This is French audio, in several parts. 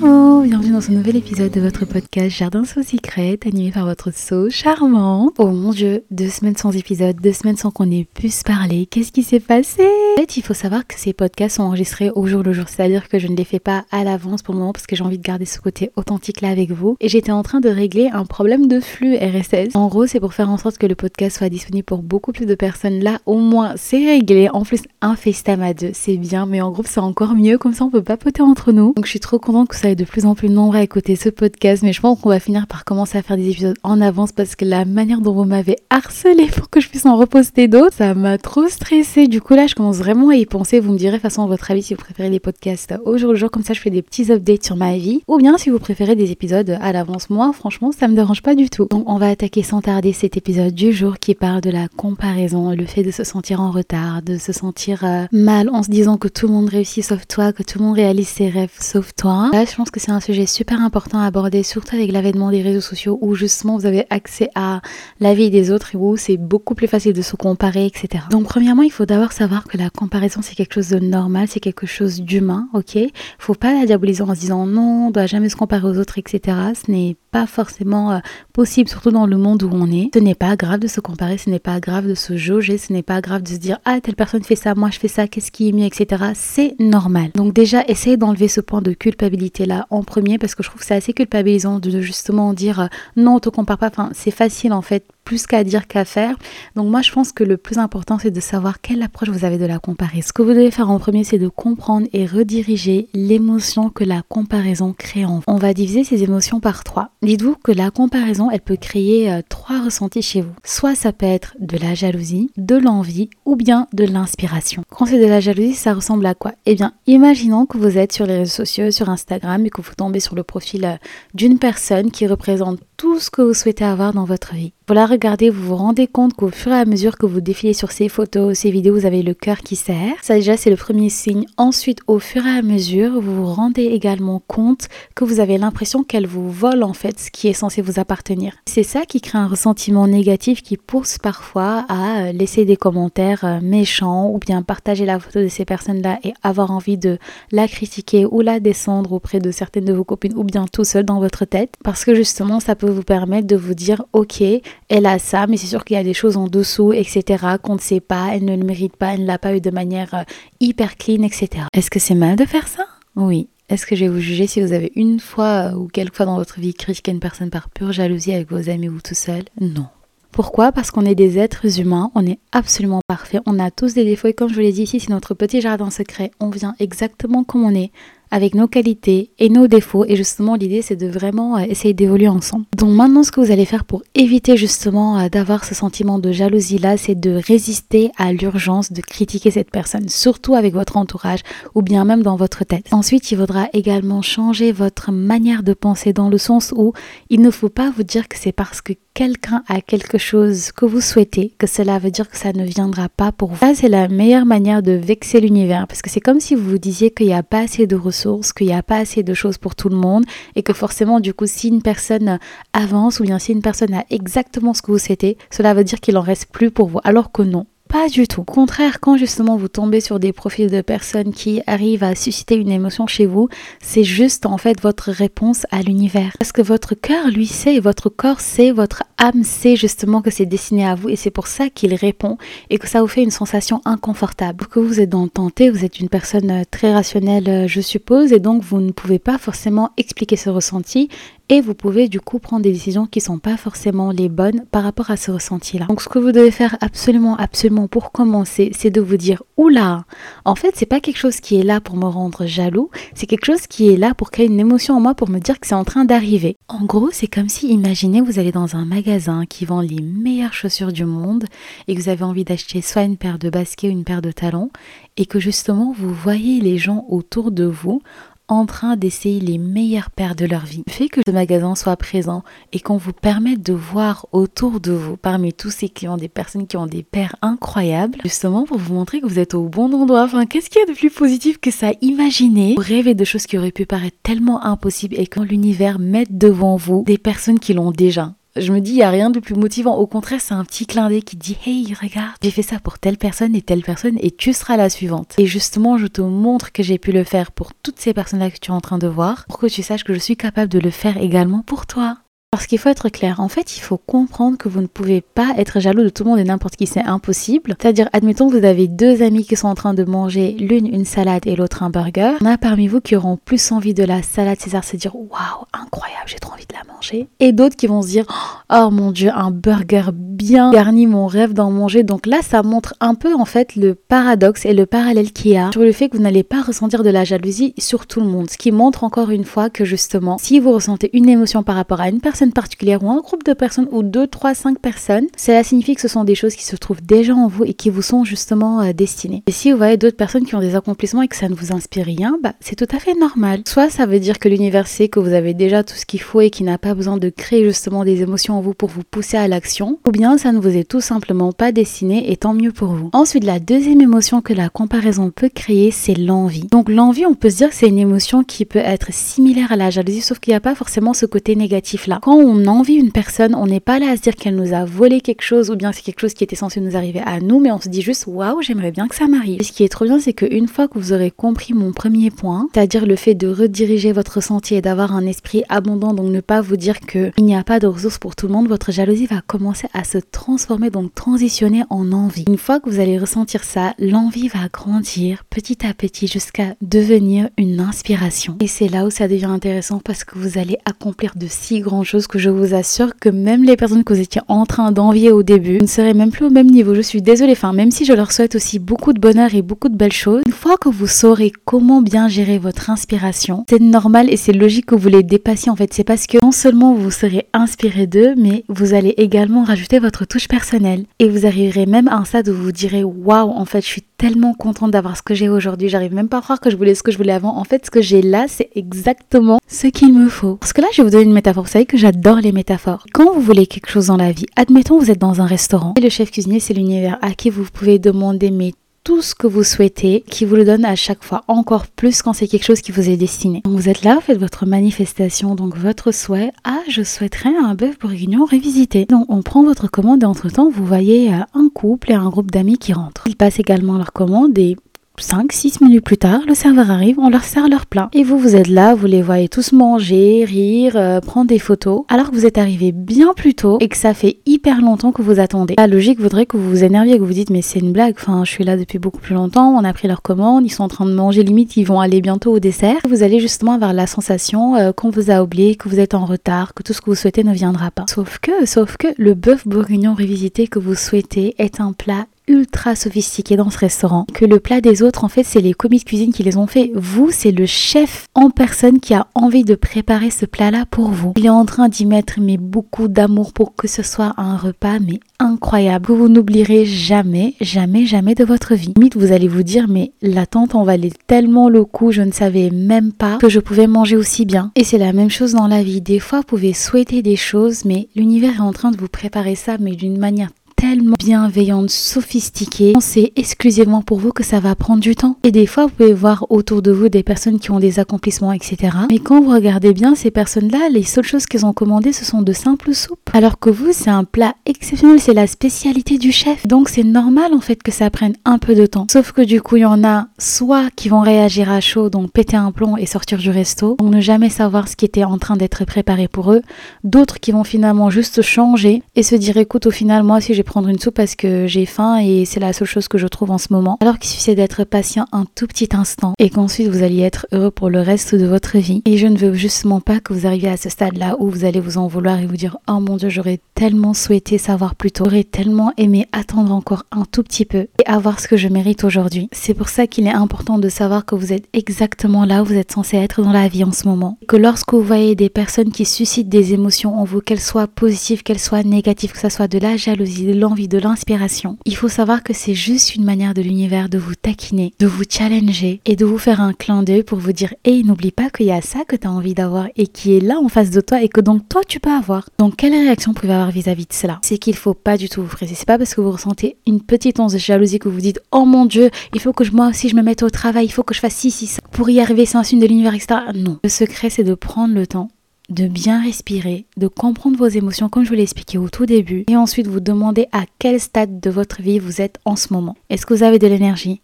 Bienvenue dans ce nouvel épisode de votre podcast Jardin sous secret, animé par votre sauce charmante. Oh mon dieu, deux semaines sans épisode, deux semaines sans qu'on ait pu se parler. Qu'est-ce qui s'est passé? En fait, il faut savoir que ces podcasts sont enregistrés au jour le jour, c'est-à-dire que je ne les fais pas à l'avance pour le moment parce que j'ai envie de garder ce côté authentique là avec vous. Et j'étais en train de régler un problème de flux RSS. En gros, c'est pour faire en sorte que le podcast soit disponible pour beaucoup plus de personnes. Là, au moins, c'est réglé. En plus, un FaceTime à deux, c'est bien, mais en groupe, c'est encore mieux. Comme ça, on peut papoter entre nous. Donc, je suis trop contente que ça de plus en plus nombreux à écouter ce podcast, mais je pense qu'on va finir par commencer à faire des épisodes en avance parce que la manière dont vous m'avez harcelé pour que je puisse en reposter d'autres, ça m'a trop stressé. Du coup, là, je commence vraiment à y penser. Vous me direz, façon, votre avis, si vous préférez les podcasts au jour le jour, comme ça, je fais des petits updates sur ma vie, ou bien si vous préférez des épisodes à l'avance. Moi, franchement, ça me dérange pas du tout. Donc, on va attaquer sans tarder cet épisode du jour qui parle de la comparaison, le fait de se sentir en retard, de se sentir euh, mal en se disant que tout le monde réussit sauf toi, que tout le monde réalise ses rêves sauf toi. Là, je pense que c'est un sujet super important à aborder, surtout avec l'avènement des réseaux sociaux où justement vous avez accès à la vie des autres et où c'est beaucoup plus facile de se comparer, etc. Donc, premièrement, il faut d'abord savoir que la comparaison c'est quelque chose de normal, c'est quelque chose d'humain, ok? Faut pas la diaboliser en se disant non, on doit jamais se comparer aux autres, etc. Ce n'est pas forcément euh, possible, surtout dans le monde où on est. Ce n'est pas grave de se comparer, ce n'est pas grave de se jauger, ce n'est pas grave de se dire ah telle personne fait ça, moi je fais ça, qu'est-ce qui est mieux, etc. C'est normal. Donc déjà, essayez d'enlever ce point de culpabilité en premier parce que je trouve que c'est assez culpabilisant de justement dire euh, non, on te compare pas. Enfin, c'est facile en fait plus qu'à dire qu'à faire. Donc moi je pense que le plus important c'est de savoir quelle approche vous avez de la comparaison. Ce que vous devez faire en premier c'est de comprendre et rediriger l'émotion que la comparaison crée en vous. On va diviser ces émotions par trois. Dites-vous que la comparaison elle peut créer euh, trois ressentis chez vous. Soit ça peut être de la jalousie, de l'envie ou bien de l'inspiration. Quand c'est de la jalousie ça ressemble à quoi? Eh bien imaginons que vous êtes sur les réseaux sociaux, sur Instagram et que vous tombez sur le profil euh, d'une personne qui représente tout ce que vous souhaitez avoir dans votre vie. Vous la regardez, vous vous rendez compte qu'au fur et à mesure que vous défilez sur ces photos, ces vidéos, vous avez le cœur qui serre. Ça déjà c'est le premier signe. Ensuite, au fur et à mesure, vous vous rendez également compte que vous avez l'impression qu'elle vous vole en fait ce qui est censé vous appartenir. C'est ça qui crée un ressentiment négatif qui pousse parfois à euh, laisser des commentaires euh, méchants ou bien partager la photo de ces personnes-là et avoir envie de la critiquer ou la descendre auprès de certaines de vos copines ou bien tout seul dans votre tête parce que justement ça peut vous permettre de vous dire ok elle a ça, mais c'est sûr qu'il y a des choses en dessous, etc., qu'on ne sait pas, elle ne le mérite pas, elle ne l'a pas eu de manière euh, hyper clean, etc. Est-ce que c'est mal de faire ça? Oui. Est-ce que je vais vous juger si vous avez une fois ou quelques fois dans votre vie critiqué une personne par pure jalousie avec vos amis ou tout seul? Non. Pourquoi? Parce qu'on est des êtres humains, on est absolument parfait, on a tous des défauts et comme je vous l'ai dit ici, c'est notre petit jardin secret, on vient exactement comme on est, avec nos qualités et nos défauts. Et justement, l'idée, c'est de vraiment euh, essayer d'évoluer ensemble. Donc maintenant, ce que vous allez faire pour éviter justement euh, d'avoir ce sentiment de jalousie-là, c'est de résister à l'urgence de critiquer cette personne, surtout avec votre entourage ou bien même dans votre tête. Ensuite, il faudra également changer votre manière de penser dans le sens où il ne faut pas vous dire que c'est parce que quelqu'un a quelque chose que vous souhaitez, que cela veut dire que ça ne viendra pas pour vous. Ça, c'est la meilleure manière de vexer l'univers parce que c'est comme si vous vous disiez qu'il n'y a pas assez de ressources, qu'il n'y a pas assez de choses pour tout le monde et que forcément, du coup, si une personne avance ou bien si une personne a exactement ce que vous souhaitez, cela veut dire qu'il en reste plus pour vous. Alors que non. Pas du tout. Au contraire, quand justement vous tombez sur des profils de personnes qui arrivent à susciter une émotion chez vous, c'est juste en fait votre réponse à l'univers. Parce que votre cœur, lui, sait, votre corps sait, votre âme sait justement que c'est destiné à vous et c'est pour ça qu'il répond et que ça vous fait une sensation inconfortable. Que vous êtes dans tenté, vous êtes une personne euh, très rationnelle, euh, je suppose, et donc vous ne pouvez pas forcément expliquer ce ressenti et vous pouvez du coup prendre des décisions qui sont pas forcément les bonnes par rapport à ce ressenti là. Donc ce que vous devez faire absolument absolument pour commencer, c'est de vous dire oula, en fait, c'est pas quelque chose qui est là pour me rendre jaloux, c'est quelque chose qui est là pour créer une émotion en moi pour me dire que c'est en train d'arriver. En gros, c'est comme si imaginez vous allez dans un magasin qui vend les meilleures chaussures du monde et que vous avez envie d'acheter soit une paire de baskets ou une paire de talons et que justement vous voyez les gens autour de vous en train d'essayer les meilleures paires de leur vie. Le fait que ce magasin soit présent et qu'on vous permette de voir autour de vous, parmi tous ces clients, des personnes qui ont des paires incroyables, justement pour vous montrer que vous êtes au bon endroit. Enfin, qu'est-ce qu'il y a de plus positif que ça? Imaginez, vous rêvez de choses qui auraient pu paraître tellement impossibles et quand l'univers mette devant vous des personnes qui l'ont déjà Je me dis, il y a rien de plus motivant. Au contraire, c'est un petit clin d'œil qui dit, hey, regarde, j'ai fait ça pour telle personne et telle personne et tu seras la suivante. Et justement, je te montre que j'ai pu le faire pour toutes ces personnes-là que tu es en train de voir, pour que tu saches que je suis capable de le faire également pour toi. Parce qu'il faut être clair, en fait, il faut comprendre que vous ne pouvez pas être jaloux de tout le monde et n'importe qui, c'est impossible. C'est-à-dire, admettons, vous avez deux amis qui sont en train de manger l'une une salade et l'autre un burger. Il a parmi vous qui auront plus envie de la salade César, se dire waouh, incroyable, j'ai trop envie de la manger. Et d'autres qui vont se dire oh mon dieu, un burger bien garni, mon rêve d'en manger. Donc là, ça montre un peu en fait le paradoxe et le parallèle qu'il y a sur le fait que vous n'allez pas ressentir de la jalousie sur tout le monde. Ce qui montre encore une fois que justement, si vous ressentez une émotion par rapport à une personne, particulière ou un groupe de personnes ou deux, trois, cinq personnes, cela signifie que ce sont des choses qui se trouvent déjà en vous et qui vous sont justement euh, destinées. Et si vous voyez d'autres personnes qui ont des accomplissements et que ça ne vous inspire rien, bah, c'est tout à fait normal. Soit ça veut dire que l'univers sait que vous avez déjà tout ce qu'il faut et qu'il n'a pas besoin de créer justement des émotions en vous pour vous pousser à l'action, ou bien ça ne vous est tout simplement pas destiné et tant mieux pour vous. Ensuite, la deuxième émotion que la comparaison peut créer, c'est l'envie. Donc l'envie, on peut se dire que c'est une émotion qui peut être similaire à la jalousie, sauf qu'il n'y a pas forcément ce côté négatif là. Quand on envie une personne, on n'est pas là à se dire qu'elle nous a volé quelque chose ou bien c'est quelque chose qui était censé nous arriver à nous, mais on se dit juste waouh, j'aimerais bien que ça m'arrive. Et ce qui est trop bien, c'est qu'une fois que vous aurez compris mon premier point, c'est-à-dire le fait de rediriger votre sentier et d'avoir un esprit abondant, donc ne pas vous dire qu'il n'y a pas de ressources pour tout le monde, votre jalousie va commencer à se transformer, donc transitionner en envie. Une fois que vous allez ressentir ça, l'envie va grandir petit à petit jusqu'à devenir une inspiration. Et c'est là où ça devient intéressant parce que vous allez accomplir de si grandes choses que je vous assure que même les personnes que vous étiez en train d'envier au début ne seraient même plus au même niveau. Je suis désolée, enfin, même si je leur souhaite aussi beaucoup de bonheur et beaucoup de belles choses, une fois que vous saurez comment bien gérer votre inspiration, c'est normal et c'est logique que vous les dépassiez en fait. C'est parce que non seulement vous serez inspiré d'eux, mais vous allez également rajouter votre touche personnelle. Et vous arriverez même à un stade où vous direz waouh, en fait, je suis tellement contente d'avoir ce que j'ai aujourd'hui. J'arrive même pas à croire que je voulais ce que je voulais avant. En fait, ce que j'ai là, c'est exactement ce qu'il me faut. Parce que là, je vais vous donner une métaphore. Vous savez que j'adore les métaphores. Quand vous voulez quelque chose dans la vie, admettons vous êtes dans un restaurant et le chef cuisinier, c'est l'univers à qui vous pouvez demander mais ce que vous souhaitez, qui vous le donne à chaque fois, encore plus quand c'est quelque chose qui vous est destiné. Donc vous êtes là, faites votre manifestation, donc votre souhait, ah je souhaiterais un bœuf bourguignon revisité. Donc on prend votre commande et entre-temps vous voyez euh, un couple et un groupe d'amis qui rentrent. Ils passent également leur commande et 5-6 minutes plus tard, le serveur arrive, on leur sert leur plat. Et vous, vous êtes là, vous les voyez tous manger, rire, euh, prendre des photos, alors que vous êtes arrivé bien plus tôt et que ça fait hyper longtemps que vous attendez. La logique voudrait que vous vous énerviez, que vous vous dites mais c'est une blague, enfin je suis là depuis beaucoup plus longtemps, on a pris leur commande, ils sont en train de manger, limite ils vont aller bientôt au dessert. Vous allez justement avoir la sensation euh, qu'on vous a oublié, que vous êtes en retard, que tout ce que vous souhaitez ne viendra pas. Sauf que, sauf que le bœuf bourguignon revisité que vous souhaitez est un plat ultra sophistiqué dans ce restaurant, que le plat des autres, en fait, c'est les commis de cuisine qui les ont fait. Vous, c'est le chef en personne qui a envie de préparer ce plat-là pour vous. Il est en train d'y mettre mais beaucoup d'amour pour que ce soit un repas mais incroyable que vous n'oublierez jamais, jamais, jamais de votre vie. Limite, vous allez vous dire mais la tante en valait tellement le coup, je ne savais même pas que je pouvais manger aussi bien. Et c'est la même chose dans la vie. Des fois, vous pouvez souhaiter des choses, mais l'univers est en train de vous préparer ça, mais d'une manière tellement bienveillante, sophistiquée. C'est exclusivement pour vous que ça va prendre du temps. Et des fois, vous pouvez voir autour de vous des personnes qui ont des accomplissements, etc. Mais quand vous regardez bien ces personnes-là, les seules choses qu'elles ont commandées, ce sont de simples soupes. Alors que vous, c'est un plat exceptionnel, c'est la spécialité du chef. Donc c'est normal en fait que ça prenne un peu de temps. Sauf que du coup, il y en a soit qui vont réagir à chaud, donc péter un plomb et sortir du resto, donc ne jamais savoir ce qui était en train d'être préparé pour eux. D'autres qui vont finalement juste changer et se dire écoute, au final, moi si j'ai prendre une soupe parce que j'ai faim et c'est la seule chose que je trouve en ce moment. Alors qu'il suffisait d'être patient un tout petit instant et qu'ensuite vous alliez être heureux pour le reste de votre vie. Et je ne veux justement pas que vous arriviez à ce stade-là où vous allez vous en vouloir et vous dire oh mon dieu j'aurais tellement souhaité savoir plus tôt, j'aurais tellement aimé attendre encore un tout petit peu et avoir ce que je mérite aujourd'hui. C'est pour ça qu'il est important de savoir que vous êtes exactement là où vous êtes censé être dans la vie en ce moment. Que lorsque vous voyez des personnes qui suscitent des émotions en vous, qu'elles soient positives, qu'elles soient négatives, que ce soit de la jalousie, de l'envie, de l'inspiration. Il faut savoir que c'est juste une manière de l'univers de vous taquiner, de vous challenger et de vous faire un clin d'œil pour vous dire Hey, n'oublie pas qu'il y a ça que tu as envie d'avoir et qui est là en face de toi et que donc toi tu peux avoir. Donc quelle réaction vous avoir vis-à-vis de cela? C'est qu'il faut pas du tout vous presser. C'est pas parce que vous ressentez une petite once de jalousie que vous dites Oh mon dieu, il faut que je, moi aussi je me mette au travail, il faut que je fasse ci, ci, ça. Pour y arriver, c'est un signe de l'univers, etc. Non. Le secret c'est de prendre le temps de bien respirer, de comprendre vos émotions comme je vous l'ai expliqué au tout début, et ensuite vous demandez à quel stade de votre vie vous êtes en ce moment. Est-ce que vous avez de l'énergie?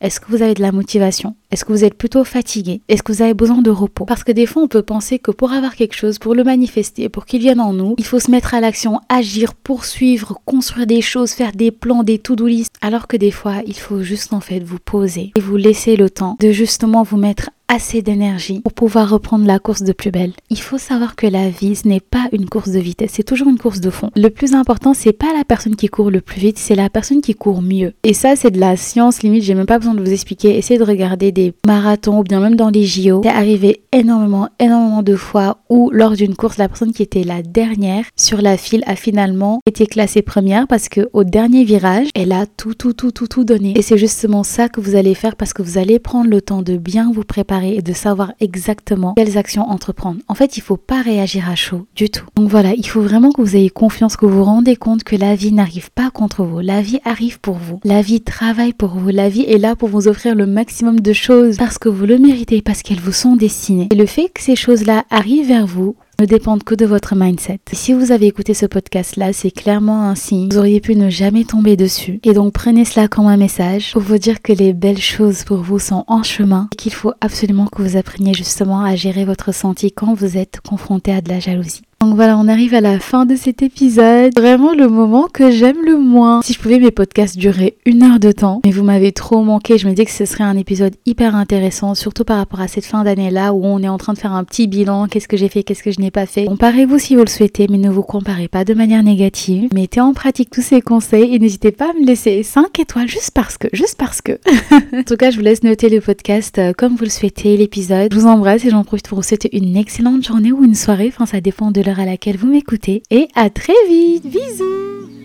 Est-ce que vous avez de la motivation? Est-ce que vous êtes plutôt fatigué? Est-ce que vous avez besoin de repos? Parce que des fois, on peut penser que pour avoir quelque chose, pour le manifester, pour qu'il vienne en nous, il faut se mettre à l'action, agir, poursuivre, construire des choses, faire des plans, des to-do list. Alors que des fois, il faut juste en fait vous poser et vous laisser le temps de justement vous mettre assez d'énergie pour pouvoir reprendre la course de plus belle. Il faut savoir que la vie, ce n'est pas une course de vitesse, c'est toujours une course de fond. Le plus important, c'est pas la personne qui court le plus vite, c'est la personne qui court mieux. Et ça, c'est de la science limite, j'ai même pas besoin de vous expliquer. Essayez de regarder des marathons ou bien même dans les JO. C'est arrivé énormément, énormément de fois où lors d'une course, la personne qui était la dernière sur la file a finalement été classée première parce que au dernier virage, elle a tout, tout, tout, tout, tout donné. Et c'est justement ça que vous allez faire parce que vous allez prendre le temps de bien vous préparer et de savoir exactement quelles actions entreprendre. En fait, il faut pas réagir à chaud du tout. Donc voilà, il faut vraiment que vous ayez confiance, que vous vous rendez compte que la vie n'arrive pas contre vous. La vie arrive pour vous. La vie travaille pour vous. La vie est là pour vous offrir le maximum de choses parce que vous le méritez, parce qu'elles vous sont destinées. Et le fait que ces choses-là arrivent vers vous, ne dépendent que de votre mindset. si vous avez écouté ce podcast-là, c'est clairement un signe. Vous auriez pu ne jamais tomber dessus. Et donc prenez cela comme un message pour vous dire que les belles choses pour vous sont en chemin et qu'il faut absolument que vous appreniez justement à gérer votre ressenti quand vous êtes confronté à de la jalousie. Donc voilà, on arrive à la fin de cet épisode. Vraiment le moment que j'aime le moins. Si je pouvais, mes podcasts duraient une heure de temps. Mais vous m'avez trop manqué. Je me dis que ce serait un épisode hyper intéressant, surtout par rapport à cette fin d'année-là où on est en train de faire un petit bilan. Qu'est-ce que j'ai fait, qu'est-ce que je n'ai pas fait. Comparez-vous si vous le souhaitez, mais ne vous comparez pas de manière négative. Mettez en pratique tous ces conseils et n'hésitez pas à me laisser 5 étoiles juste parce que, juste parce que. en tout cas, je vous laisse noter le podcast euh, comme vous le souhaitez, l'épisode. Je vous embrasse et j'en profite pour vous souhaiter une excellente journée ou une soirée. Enfin, ça dépend de à laquelle vous m'écoutez et à très vite. Bisous